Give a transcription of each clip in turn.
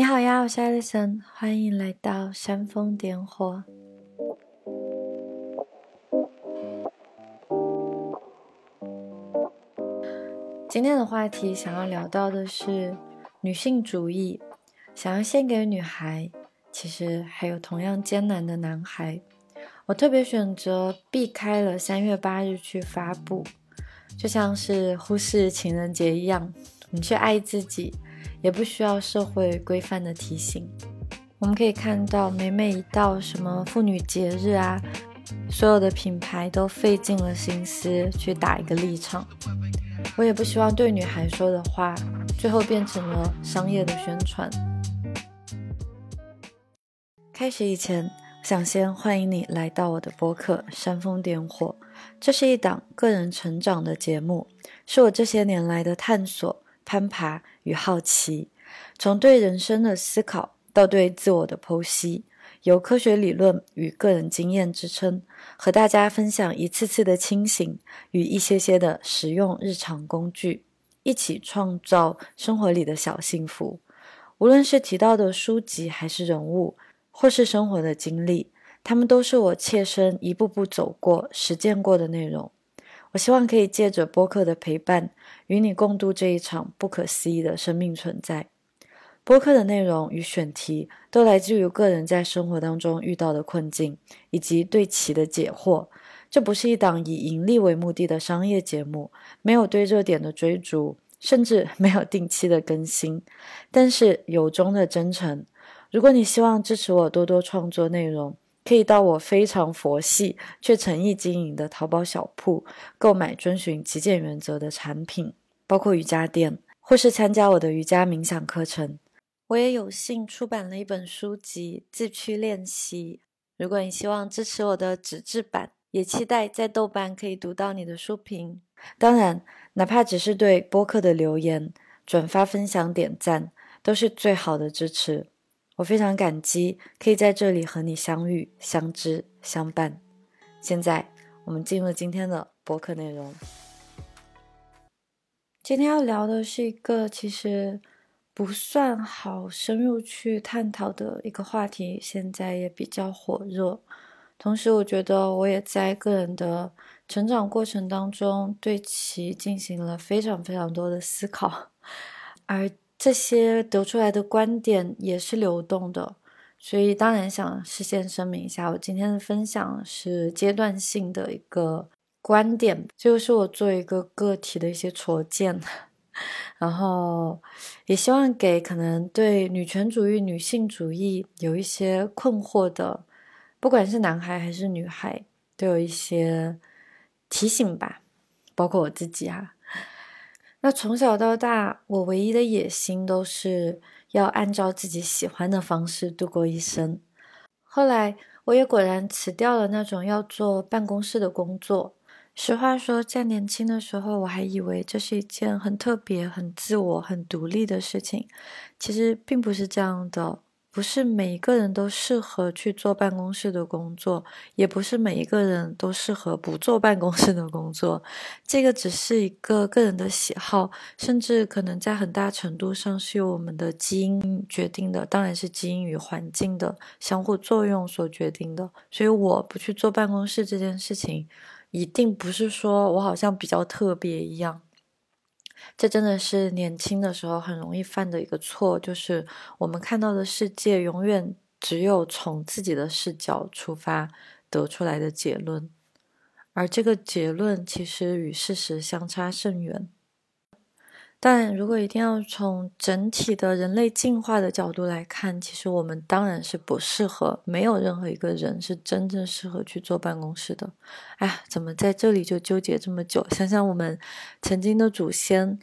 你好呀，我是艾丽森，欢迎来到煽风点火。今天的话题想要聊到的是女性主义，想要献给女孩，其实还有同样艰难的男孩。我特别选择避开了三月八日去发布，就像是忽视情人节一样，你去爱自己。也不需要社会规范的提醒。我们可以看到，每每一到什么妇女节日啊，所有的品牌都费尽了心思去打一个立场。我也不希望对女孩说的话，最后变成了商业的宣传。开始以前，想先欢迎你来到我的播客《煽风点火》，这是一档个人成长的节目，是我这些年来的探索。攀爬与好奇，从对人生的思考到对自我的剖析，由科学理论与个人经验支撑，和大家分享一次次的清醒与一些些的实用日常工具，一起创造生活里的小幸福。无论是提到的书籍，还是人物，或是生活的经历，他们都是我切身一步步走过、实践过的内容。我希望可以借着播客的陪伴，与你共度这一场不可思议的生命存在。播客的内容与选题都来自于个人在生活当中遇到的困境，以及对其的解惑。这不是一档以盈利为目的的商业节目，没有对热点的追逐，甚至没有定期的更新。但是由衷的真诚，如果你希望支持我多多创作内容。可以到我非常佛系却诚意经营的淘宝小铺购买遵循极简原则的产品，包括瑜伽垫，或是参加我的瑜伽冥想课程。我也有幸出版了一本书籍《自驱练习》。如果你希望支持我的纸质版，也期待在豆瓣可以读到你的书评。当然，哪怕只是对播客的留言、转发、分享、点赞，都是最好的支持。我非常感激可以在这里和你相遇、相知、相伴。现在，我们进入今天的博客内容。今天要聊的是一个其实不算好深入去探讨的一个话题，现在也比较火热。同时，我觉得我也在个人的成长过程当中对其进行了非常非常多的思考，而。这些得出来的观点也是流动的，所以当然想事先声明一下，我今天的分享是阶段性的一个观点，就是我作为一个个体的一些拙见，然后也希望给可能对女权主义、女性主义有一些困惑的，不管是男孩还是女孩，都有一些提醒吧，包括我自己哈。那从小到大，我唯一的野心都是要按照自己喜欢的方式度过一生。后来，我也果然辞掉了那种要做办公室的工作。实话说，在年轻的时候，我还以为这是一件很特别、很自我、很独立的事情。其实并不是这样的。不是每一个人都适合去做办公室的工作，也不是每一个人都适合不做办公室的工作。这个只是一个个人的喜好，甚至可能在很大程度上是由我们的基因决定的，当然是基因与环境的相互作用所决定的。所以我不去做办公室这件事情，一定不是说我好像比较特别一样。这真的是年轻的时候很容易犯的一个错，就是我们看到的世界永远只有从自己的视角出发得出来的结论，而这个结论其实与事实相差甚远。但如果一定要从整体的人类进化的角度来看，其实我们当然是不适合，没有任何一个人是真正适合去做办公室的。哎，怎么在这里就纠结这么久？想想我们曾经的祖先，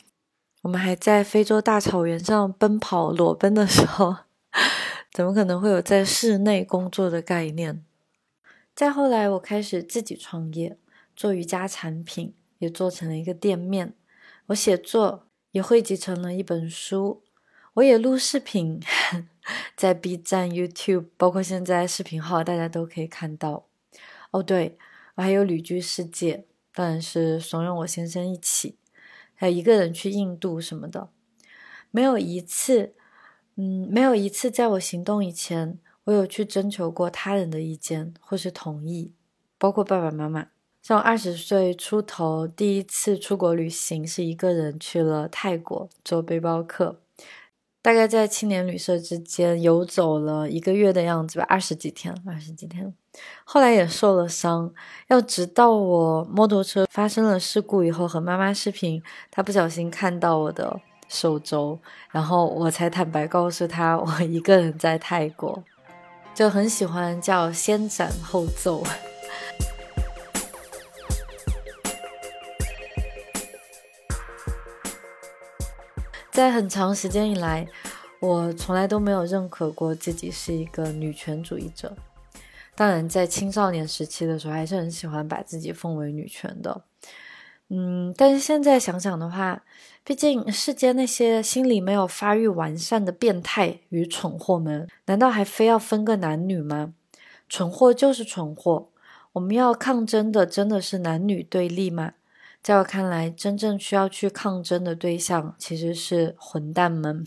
我们还在非洲大草原上奔跑裸奔的时候，怎么可能会有在室内工作的概念？再后来，我开始自己创业，做瑜伽产品，也做成了一个店面。我写作。也汇集成了一本书，我也录视频，在 B 站、YouTube，包括现在视频号，大家都可以看到。哦，对，我还有旅居世界，当然是怂恿我先生一起，还有一个人去印度什么的，没有一次嗯，没有一次在我行动以前，我有去征求过他人的意见或是同意，包括爸爸妈妈。像二十岁出头第一次出国旅行，是一个人去了泰国做背包客，大概在青年旅社之间游走了一个月的样子吧，二十几天，二十几天。后来也受了伤，要直到我摩托车发生了事故以后和妈妈视频，她不小心看到我的手肘，然后我才坦白告诉她我一个人在泰国，就很喜欢叫先斩后奏。在很长时间以来，我从来都没有认可过自己是一个女权主义者。当然，在青少年时期的时候，还是很喜欢把自己奉为女权的。嗯，但是现在想想的话，毕竟世间那些心理没有发育完善的变态与蠢货们，难道还非要分个男女吗？蠢货就是蠢货，我们要抗争的真的是男女对立吗？在我看来，真正需要去抗争的对象其实是混蛋们。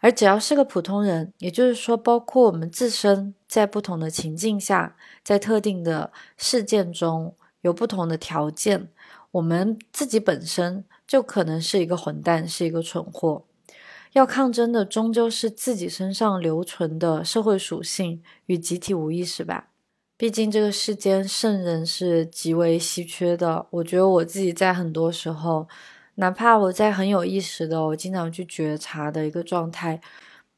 而只要是个普通人，也就是说，包括我们自身，在不同的情境下，在特定的事件中有不同的条件，我们自己本身就可能是一个混蛋，是一个蠢货。要抗争的，终究是自己身上留存的社会属性与集体无意识吧。毕竟这个世间圣人是极为稀缺的。我觉得我自己在很多时候，哪怕我在很有意识的，我经常去觉察的一个状态，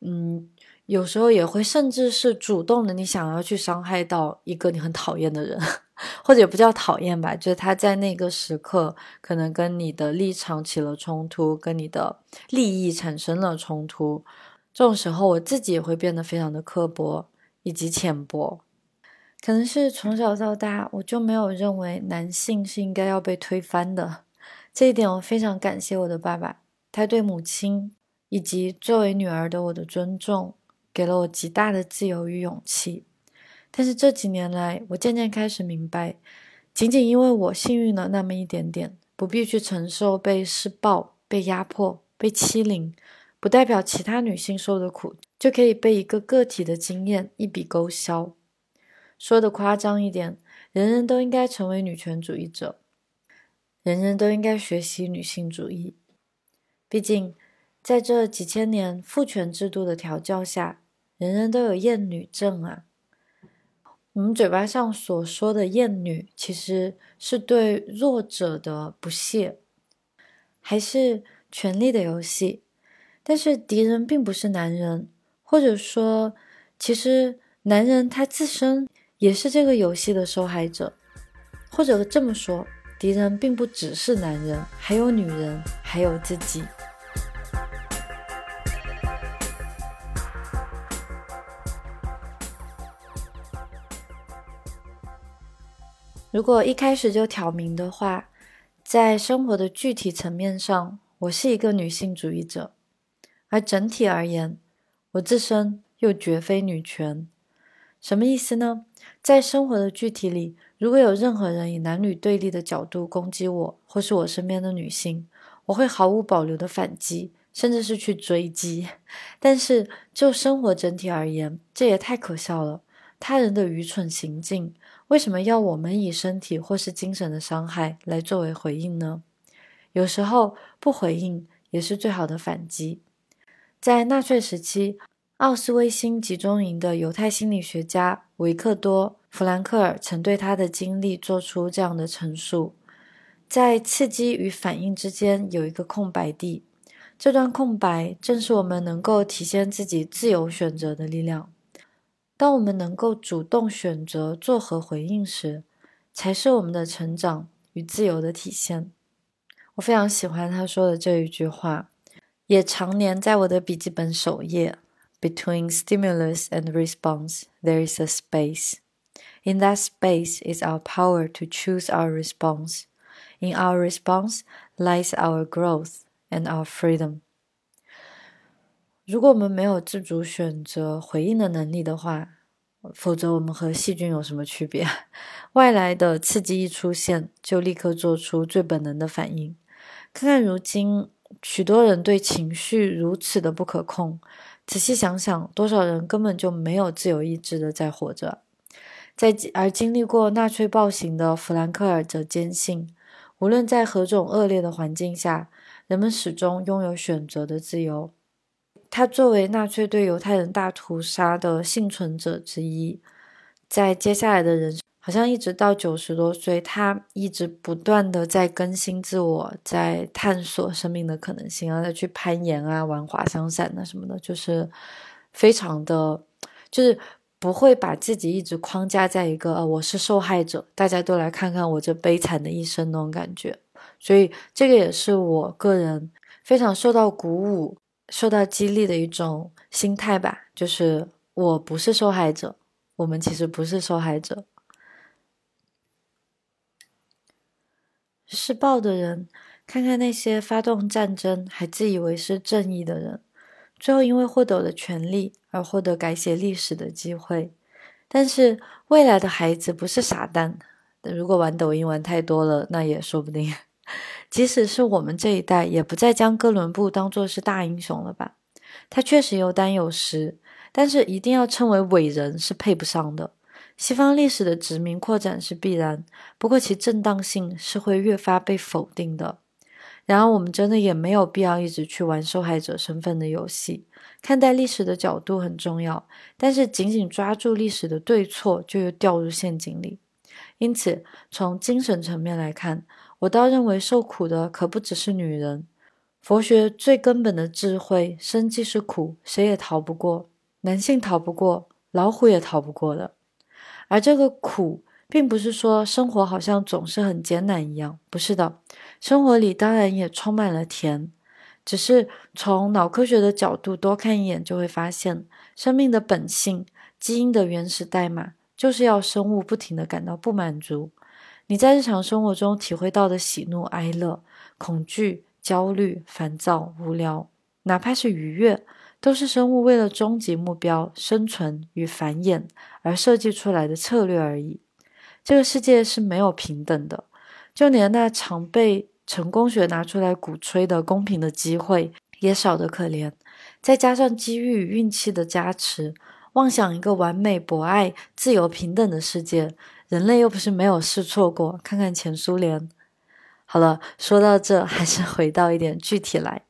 嗯，有时候也会甚至是主动的，你想要去伤害到一个你很讨厌的人，或者也不叫讨厌吧，就是他在那个时刻可能跟你的立场起了冲突，跟你的利益产生了冲突。这种时候，我自己也会变得非常的刻薄以及浅薄。可能是从小到大，我就没有认为男性是应该要被推翻的。这一点我非常感谢我的爸爸，他对母亲以及作为女儿的我的尊重，给了我极大的自由与勇气。但是这几年来，我渐渐开始明白，仅仅因为我幸运了那么一点点，不必去承受被施暴、被压迫、被欺凌，不代表其他女性受的苦就可以被一个个体的经验一笔勾销。说的夸张一点，人人都应该成为女权主义者，人人都应该学习女性主义。毕竟，在这几千年父权制度的调教下，人人都有厌女症啊。我们嘴巴上所说的厌女，其实是对弱者的不屑，还是权力的游戏。但是敌人并不是男人，或者说，其实男人他自身。也是这个游戏的受害者，或者这么说，敌人并不只是男人，还有女人，还有自己。如果一开始就挑明的话，在生活的具体层面上，我是一个女性主义者，而整体而言，我自身又绝非女权。什么意思呢？在生活的具体里，如果有任何人以男女对立的角度攻击我，或是我身边的女性，我会毫无保留的反击，甚至是去追击。但是就生活整体而言，这也太可笑了。他人的愚蠢行径，为什么要我们以身体或是精神的伤害来作为回应呢？有时候不回应也是最好的反击。在纳粹时期。奥斯威辛集中营的犹太心理学家维克多·弗兰克尔曾对他的经历做出这样的陈述：在刺激与反应之间有一个空白地，这段空白正是我们能够体现自己自由选择的力量。当我们能够主动选择作何回应时，才是我们的成长与自由的体现。我非常喜欢他说的这一句话，也常年在我的笔记本首页。Between stimulus and response, there is a space. In that space is our power to choose our response. In our response lies our growth and our freedom. 如果我们没有自主选择回应的能力的话，否则我们和细菌有什么区别？外来的刺激一出现，就立刻做出最本能的反应。看看如今，许多人对情绪如此的不可控。 仔细想想，多少人根本就没有自由意志的在活着。在而经历过纳粹暴行的弗兰克尔则坚信，无论在何种恶劣的环境下，人们始终拥有选择的自由。他作为纳粹对犹太人大屠杀的幸存者之一，在接下来的人生。好像一直到九十多岁，他一直不断的在更新自我，在探索生命的可能性啊，再去攀岩啊，玩滑翔伞啊什么的，就是非常的，就是不会把自己一直框架在一个呃我是受害者，大家都来看看我这悲惨的一生那种感觉。所以这个也是我个人非常受到鼓舞、受到激励的一种心态吧，就是我不是受害者，我们其实不是受害者。施暴的人，看看那些发动战争还自以为是正义的人，最后因为获得了权利而获得改写历史的机会。但是未来的孩子不是傻蛋，如果玩抖音玩太多了，那也说不定。即使是我们这一代，也不再将哥伦布当作是大英雄了吧？他确实有胆有识，但是一定要称为伟人是配不上的。西方历史的殖民扩展是必然，不过其正当性是会越发被否定的。然而，我们真的也没有必要一直去玩受害者身份的游戏。看待历史的角度很重要，但是仅仅抓住历史的对错，就又掉入陷阱里。因此，从精神层面来看，我倒认为受苦的可不只是女人。佛学最根本的智慧，生即是苦，谁也逃不过，男性逃不过，老虎也逃不过的。而这个苦，并不是说生活好像总是很艰难一样，不是的，生活里当然也充满了甜，只是从脑科学的角度多看一眼，就会发现，生命的本性、基因的原始代码，就是要生物不停的感到不满足。你在日常生活中体会到的喜怒哀乐、恐惧、焦虑、烦躁、无聊，哪怕是愉悦。都是生物为了终极目标生存与繁衍而设计出来的策略而已。这个世界是没有平等的，就连那常被成功学拿出来鼓吹的公平的机会也少得可怜。再加上机遇与运气的加持，妄想一个完美、博爱、自由、平等的世界，人类又不是没有试错过。看看前苏联。好了，说到这，还是回到一点具体来。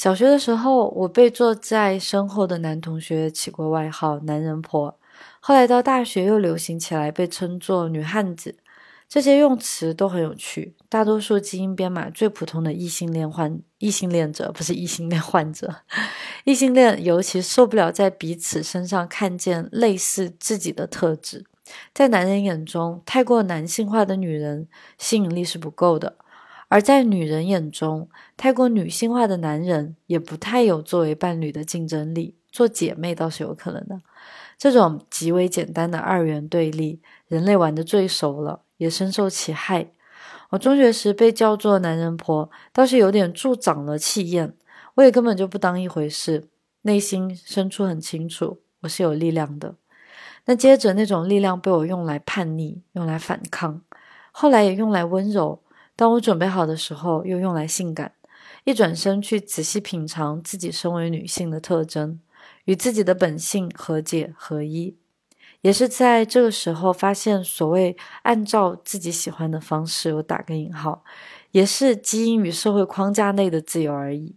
小学的时候，我被坐在身后的男同学起过外号“男人婆”，后来到大学又流行起来，被称作“女汉子”。这些用词都很有趣。大多数基因编码最普通的异性恋患异性恋者，不是异性恋患者，异性恋尤其受不了在彼此身上看见类似自己的特质。在男人眼中，太过男性化的女人吸引力是不够的。而在女人眼中，太过女性化的男人也不太有作为伴侣的竞争力，做姐妹倒是有可能的。这种极为简单的二元对立，人类玩的最熟了，也深受其害。我中学时被叫做男人婆，倒是有点助长了气焰，我也根本就不当一回事，内心深处很清楚，我是有力量的。那接着那种力量被我用来叛逆，用来反抗，后来也用来温柔。当我准备好的时候，又用来性感。一转身去仔细品尝自己身为女性的特征，与自己的本性和解合一。也是在这个时候，发现所谓按照自己喜欢的方式，我打个引号，也是基因与社会框架内的自由而已。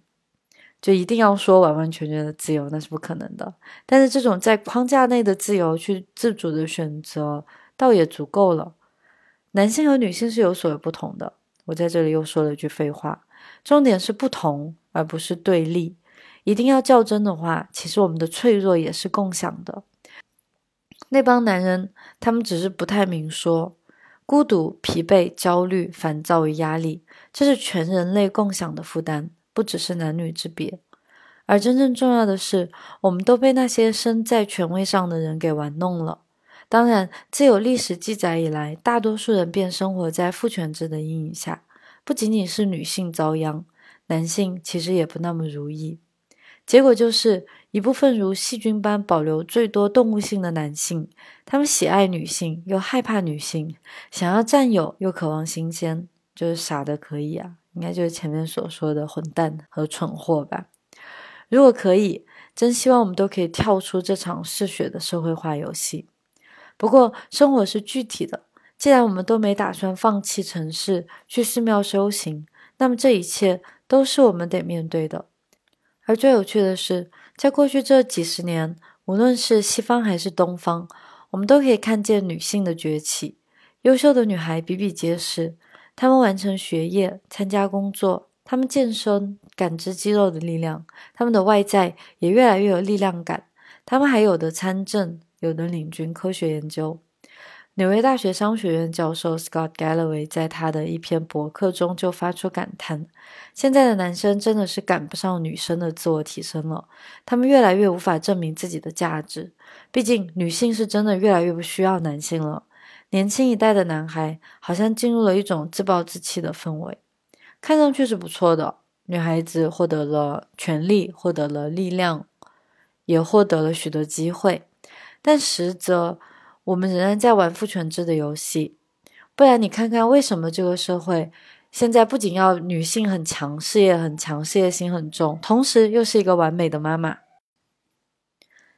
就一定要说完完全全的自由，那是不可能的。但是这种在框架内的自由，去自主的选择，倒也足够了。男性和女性是有所不同的。我在这里又说了一句废话，重点是不同，而不是对立。一定要较真的话，其实我们的脆弱也是共享的。那帮男人，他们只是不太明说，孤独、疲惫、焦虑、烦躁与压力，这是全人类共享的负担，不只是男女之别。而真正重要的是，我们都被那些身在权位上的人给玩弄了。当然，自有历史记载以来，大多数人便生活在父权制的阴影下。不仅仅是女性遭殃，男性其实也不那么如意。结果就是一部分如细菌般保留最多动物性的男性，他们喜爱女性又害怕女性，想要占有又渴望新鲜，就是傻的可以啊，应该就是前面所说的混蛋和蠢货吧。如果可以，真希望我们都可以跳出这场嗜血的社会化游戏。不过，生活是具体的，既然我们都没打算放弃城市去寺庙修行，那么这一切都是我们得面对的。而最有趣的是，在过去这几十年，无论是西方还是东方，我们都可以看见女性的崛起。优秀的女孩比比皆是，她们完成学业、参加工作，她们健身、感知肌肉的力量，她们的外在也越来越有力量感。她们还有的参政，有的领军科学研究。纽约大学商学院教授 Scott Galloway 在他的一篇博客中就发出感叹：“现在的男生真的是赶不上女生的自我提升了，他们越来越无法证明自己的价值。毕竟女性是真的越来越不需要男性了。年轻一代的男孩好像进入了一种自暴自弃的氛围，看上去是不错的。女孩子获得了权利，获得了力量，也获得了许多机会，但实则……”我们仍然在玩父权制的游戏，不然你看看为什么这个社会现在不仅要女性很强，事业很强，事业心很重，同时又是一个完美的妈妈。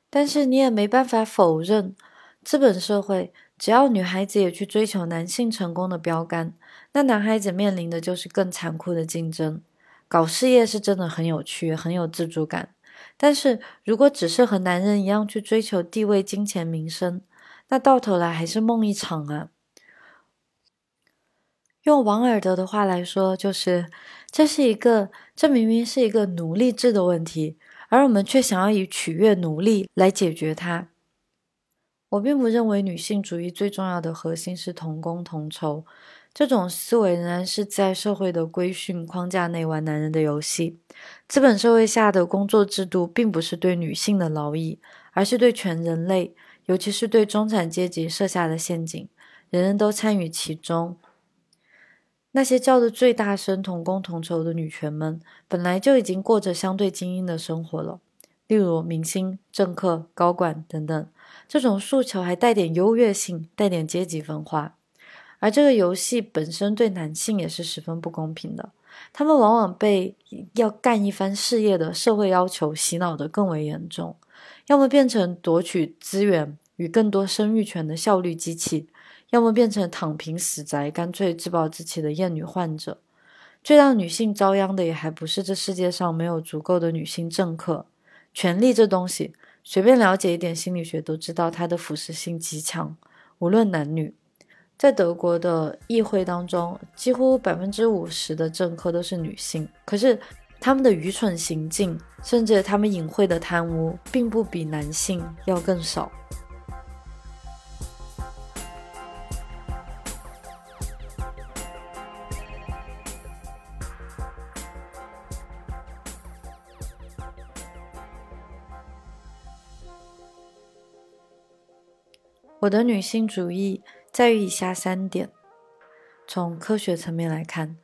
但是你也没办法否认，资本社会只要女孩子也去追求男性成功的标杆，那男孩子面临的就是更残酷的竞争。搞事业是真的很有趣，很有自主感，但是如果只是和男人一样去追求地位、金钱、名声，那到头来还是梦一场啊！用王尔德的话来说，就是这是一个，这明明是一个奴隶制的问题，而我们却想要以取悦奴隶来解决它。我并不认为女性主义最重要的核心是同工同酬，这种思维仍然是在社会的规训框架内玩男人的游戏。资本社会下的工作制度，并不是对女性的劳役，而是对全人类。尤其是对中产阶级设下的陷阱，人人都参与其中。那些叫得最大声、同工同酬的女权们，本来就已经过着相对精英的生活了。例如明星、政客、高管等等，这种诉求还带点优越性，带点阶级分化。而这个游戏本身对男性也是十分不公平的，他们往往被要干一番事业的社会要求洗脑的更为严重。要么变成夺取资源与更多生育权的效率机器，要么变成躺平死宅，干脆自暴自弃的厌女患者。最让女性遭殃的，也还不是这世界上没有足够的女性政客。权力这东西，随便了解一点心理学都知道，它的腐蚀性极强，无论男女。在德国的议会当中，几乎百分之五十的政客都是女性，可是。他们的愚蠢行径，甚至他们隐晦的贪污，并不比男性要更少。我的女性主义在于以下三点：从科学层面来看。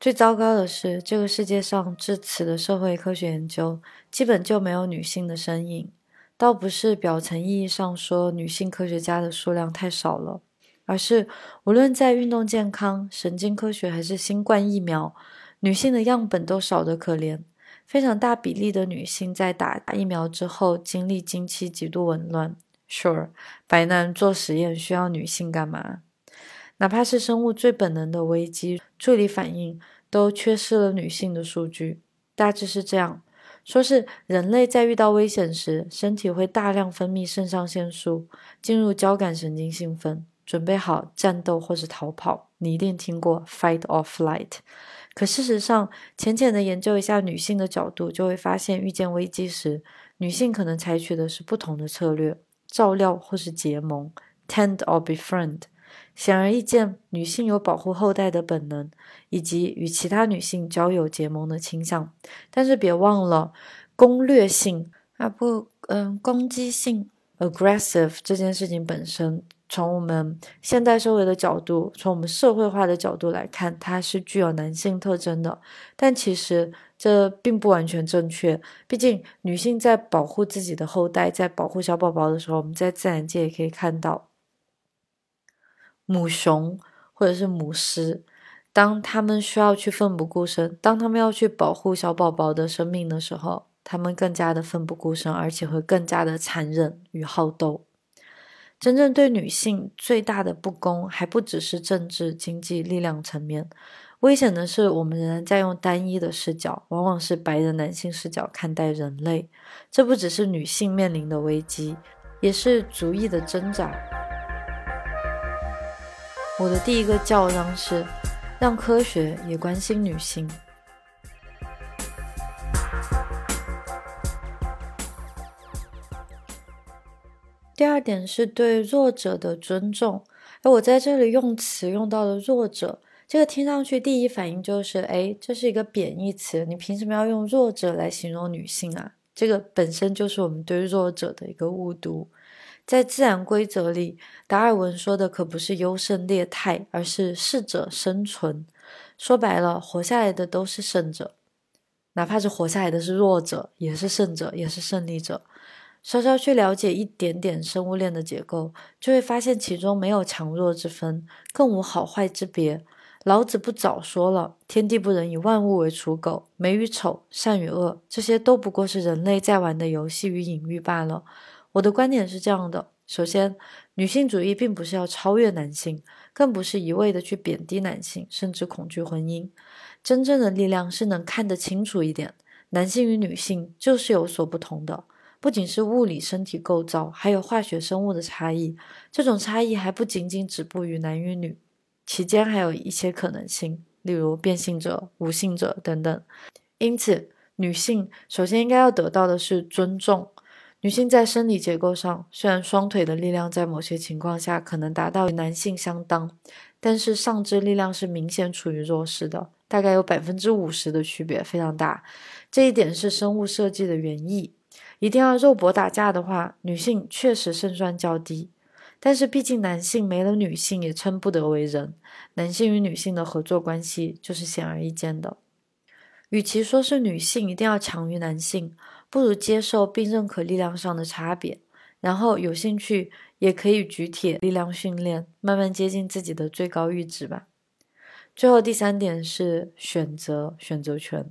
最糟糕的是，这个世界上至此的社会科学研究基本就没有女性的身影。倒不是表层意义上说女性科学家的数量太少了，而是无论在运动健康、神经科学还是新冠疫苗，女性的样本都少得可怜。非常大比例的女性在打疫苗之后经历经期极度紊乱。Sure，白男做实验需要女性干嘛？哪怕是生物最本能的危机处理反应。都缺失了女性的数据，大致是这样说：是人类在遇到危险时，身体会大量分泌肾上腺素，进入交感神经兴奋，准备好战斗或是逃跑。你一定听过 fight or flight。可事实上，浅浅的研究一下女性的角度，就会发现，遇见危机时，女性可能采取的是不同的策略：照料或是结盟，tend or befriend。显而易见，女性有保护后代的本能，以及与其他女性交友结盟的倾向。但是别忘了，攻略性啊不，嗯，攻击性 （aggressive） 这件事情本身，从我们现代社会的角度，从我们社会化的角度来看，它是具有男性特征的。但其实这并不完全正确。毕竟，女性在保护自己的后代，在保护小宝宝的时候，我们在自然界也可以看到。母熊或者是母狮，当他们需要去奋不顾身，当他们要去保护小宝宝的生命的时候，他们更加的奋不顾身，而且会更加的残忍与好斗。真正对女性最大的不公，还不只是政治、经济力量层面。危险的是，我们仍然在用单一的视角，往往是白人男性视角看待人类。这不只是女性面临的危机，也是族裔的挣扎。我的第一个教章是，让科学也关心女性。第二点是对弱者的尊重。而我在这里用词用到了“弱者”。这个听上去第一反应就是，哎，这是一个贬义词，你凭什么要用弱者来形容女性啊？这个本身就是我们对弱者的一个误读。在自然规则里，达尔文说的可不是优胜劣汰，而是适者生存。说白了，活下来的都是胜者，哪怕是活下来的是弱者，也是胜者，也是胜利者。稍稍去了解一点点生物链的结构，就会发现其中没有强弱之分，更无好坏之别。老子不早说了：“天地不仁，以万物为刍狗。美与丑，善与恶，这些都不过是人类在玩的游戏与隐喻罢了。”我的观点是这样的：首先，女性主义并不是要超越男性，更不是一味的去贬低男性，甚至恐惧婚姻。真正的力量是能看得清楚一点，男性与女性就是有所不同的，不仅是物理身体构造，还有化学生物的差异。这种差异还不仅仅止步于男与女。其间还有一些可能性，例如变性者、无性者等等。因此，女性首先应该要得到的是尊重。女性在生理结构上，虽然双腿的力量在某些情况下可能达到与男性相当，但是上肢力量是明显处于弱势的，大概有百分之五十的区别，非常大。这一点是生物设计的原意。一定要肉搏打架的话，女性确实胜算较低。但是，毕竟男性没了女性也称不得为人，男性与女性的合作关系就是显而易见的。与其说是女性一定要强于男性，不如接受并认可力量上的差别，然后有兴趣也可以举铁力量训练，慢慢接近自己的最高阈值吧。最后第三点是选择选择权，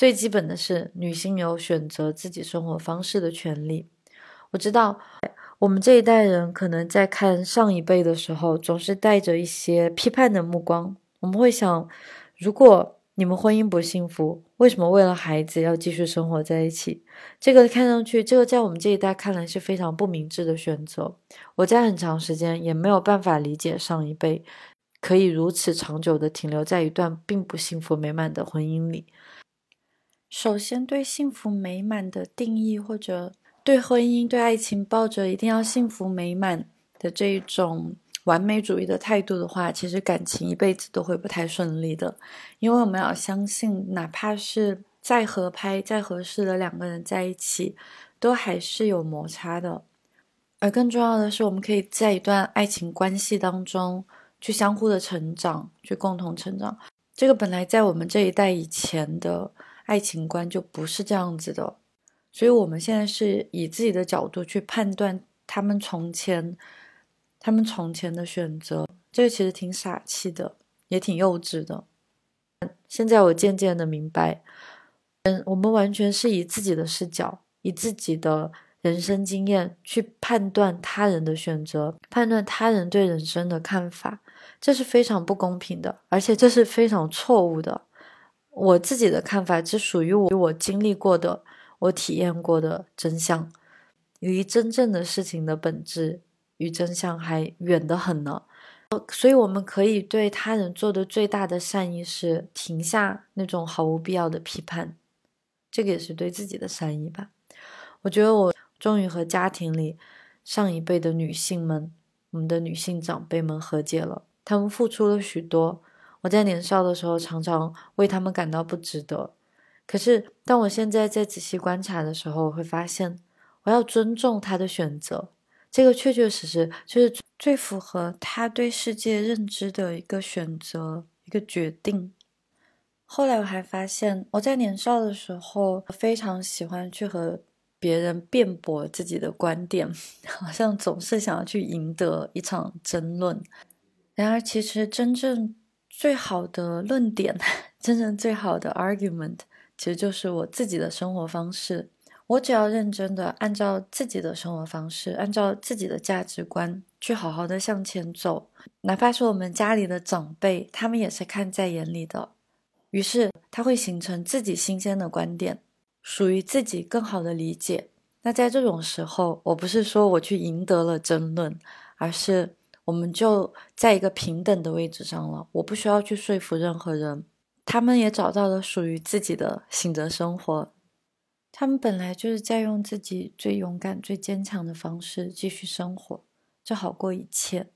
最基本的是女性有选择自己生活方式的权利。我知道。我们这一代人可能在看上一辈的时候，总是带着一些批判的目光。我们会想，如果你们婚姻不幸福，为什么为了孩子要继续生活在一起？这个看上去，这个在我们这一代看来是非常不明智的选择。我在很长时间也没有办法理解上一辈可以如此长久的停留在一段并不幸福美满的婚姻里。首先，对幸福美满的定义或者。对婚姻、对爱情抱着一定要幸福美满的这一种完美主义的态度的话，其实感情一辈子都会不太顺利的。因为我们要相信，哪怕是再合拍、再合适的两个人在一起，都还是有摩擦的。而更重要的是，我们可以在一段爱情关系当中去相互的成长，去共同成长。这个本来在我们这一代以前的爱情观就不是这样子的。所以，我们现在是以自己的角度去判断他们从前、他们从前的选择，这个其实挺傻气的，也挺幼稚的。现在我渐渐的明白，嗯，我们完全是以自己的视角、以自己的人生经验去判断他人的选择，判断他人对人生的看法，这是非常不公平的，而且这是非常错误的。我自己的看法只属于我我经历过的。我体验过的真相，离真正的事情的本质与真相还远得很呢。所以，我们可以对他人做的最大的善意是停下那种毫无必要的批判，这个也是对自己的善意吧。我觉得我终于和家庭里上一辈的女性们，我们的女性长辈们和解了。他们付出了许多，我在年少的时候常常为他们感到不值得。可是，当我现在在仔细观察的时候，我会发现，我要尊重他的选择，这个确确实实就是最符合他对世界认知的一个选择、一个决定。后来我还发现，我在年少的时候非常喜欢去和别人辩驳自己的观点，好像总是想要去赢得一场争论。然而，其实真正最好的论点，真正最好的 argument。其实就是我自己的生活方式。我只要认真的按照自己的生活方式，按照自己的价值观去好好的向前走，哪怕是我们家里的长辈，他们也是看在眼里的。于是他会形成自己新鲜的观点，属于自己更好的理解。那在这种时候，我不是说我去赢得了争论，而是我们就在一个平等的位置上了。我不需要去说服任何人，他们也找到了属于自己的醒着生活。他们本来就是在用自己最勇敢、最坚强的方式继续生活，就好过一切。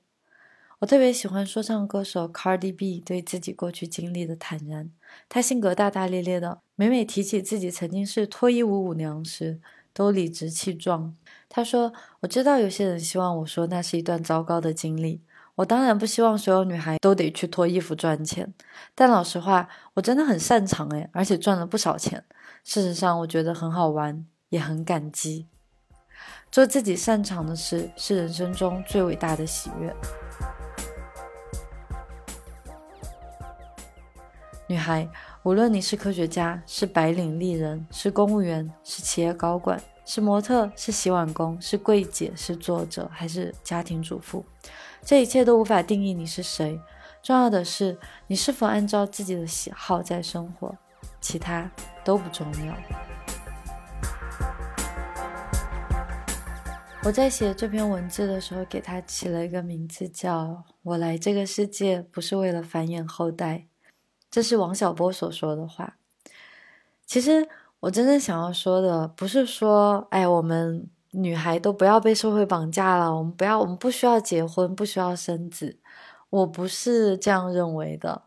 我特别喜欢说唱歌手 Cardi B 对自己过去经历的坦然。他性格大大咧咧的，每每提起自己曾经是脱衣舞舞娘时，都理直气壮。他说：“我知道有些人希望我说那是一段糟糕的经历，我当然不希望所有女孩都得去脱衣服赚钱。但老实话，我真的很擅长诶，而且赚了不少钱。”事实上，我觉得很好玩，也很感激。做自己擅长的事是人生中最伟大的喜悦。女孩，无论你是科学家、是白领丽人、是公务员、是企业高管、是模特、是洗碗工、是柜姐、是作者，还是家庭主妇，这一切都无法定义你是谁。重要的是，你是否按照自己的喜好在生活。其他都不重要。我在写这篇文字的时候，给它起了一个名字，叫我来这个世界不是为了繁衍后代。这是王小波所说的话。其实我真正想要说的，不是说，哎，我们女孩都不要被社会绑架了，我们不要，我们不需要结婚，不需要生子。我不是这样认为的。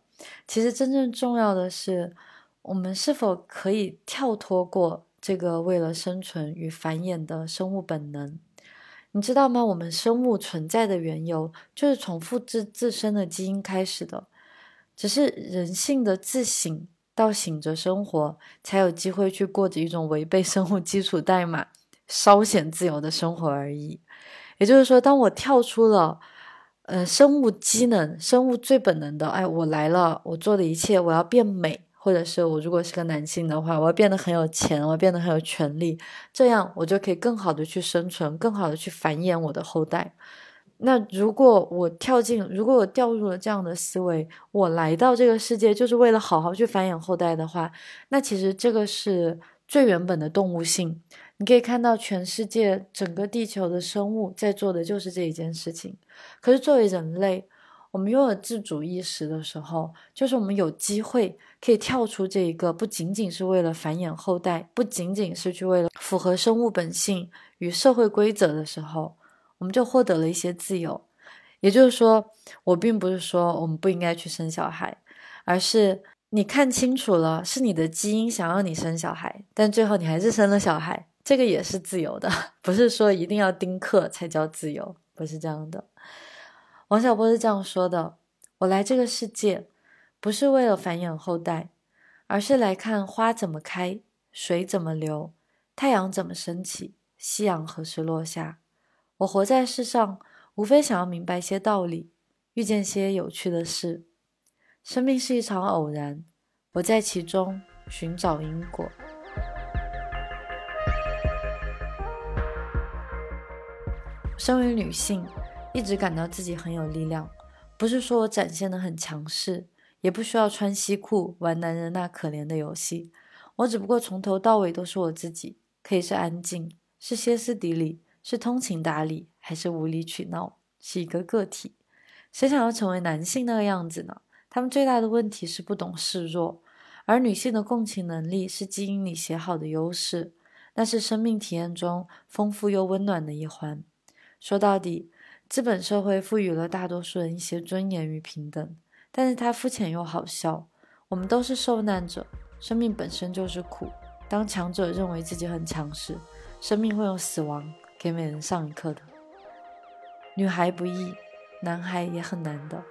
其实真正重要的是。我们是否可以跳脱过这个为了生存与繁衍的生物本能？你知道吗？我们生物存在的缘由就是从复制自身的基因开始的，只是人性的自省到醒着生活，才有机会去过着一种违背生物基础代码、稍显自由的生活而已。也就是说，当我跳出了呃生物机能、生物最本能的，哎，我来了，我做的一切，我要变美。或者是我如果是个男性的话，我要变得很有钱，我要变得很有权利，这样我就可以更好的去生存，更好的去繁衍我的后代。那如果我跳进，如果我掉入了这样的思维，我来到这个世界就是为了好好去繁衍后代的话，那其实这个是最原本的动物性。你可以看到全世界整个地球的生物在做的就是这一件事情。可是作为人类，我们拥有自主意识的时候，就是我们有机会可以跳出这一个，不仅仅是为了繁衍后代，不仅仅是去为了符合生物本性与社会规则的时候，我们就获得了一些自由。也就是说，我并不是说我们不应该去生小孩，而是你看清楚了，是你的基因想要你生小孩，但最后你还是生了小孩，这个也是自由的，不是说一定要丁克才叫自由，不是这样的。王小波是这样说的：“我来这个世界，不是为了繁衍后代，而是来看花怎么开，水怎么流，太阳怎么升起，夕阳何时落下。我活在世上，无非想要明白些道理，遇见些有趣的事。生命是一场偶然，我在其中寻找因果。身为女性。”一直感到自己很有力量，不是说我展现的很强势，也不需要穿西裤玩男人那可怜的游戏。我只不过从头到尾都是我自己，可以是安静，是歇斯底里，是通情达理，还是无理取闹，是一个个体。谁想要成为男性那个样子呢？他们最大的问题是不懂示弱，而女性的共情能力是基因里写好的优势，那是生命体验中丰富又温暖的一环。说到底。资本社会赋予了大多数人一些尊严与平等，但是它肤浅又好笑。我们都是受难者，生命本身就是苦。当强者认为自己很强势，生命会用死亡给每人上一课的。女孩不易，男孩也很难的。